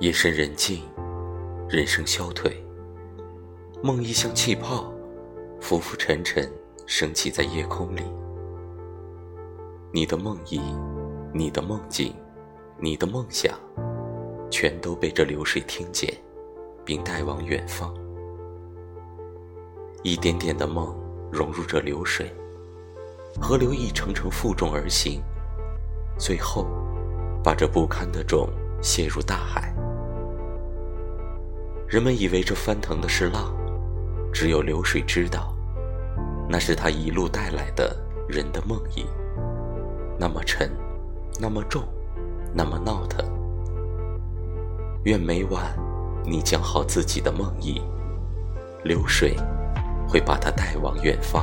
夜深人静，人声消退，梦意像气泡，浮浮沉沉，升起在夜空里。你的梦意，你的梦境，你的梦想，全都被这流水听见，并带往远方。一点点的梦融入这流水，河流一程程负重而行，最后把这不堪的重泄入大海。人们以为这翻腾的是浪，只有流水知道，那是他一路带来的人的梦呓，那么沉，那么重，那么闹腾。愿每晚你讲好自己的梦呓，流水会把它带往远方。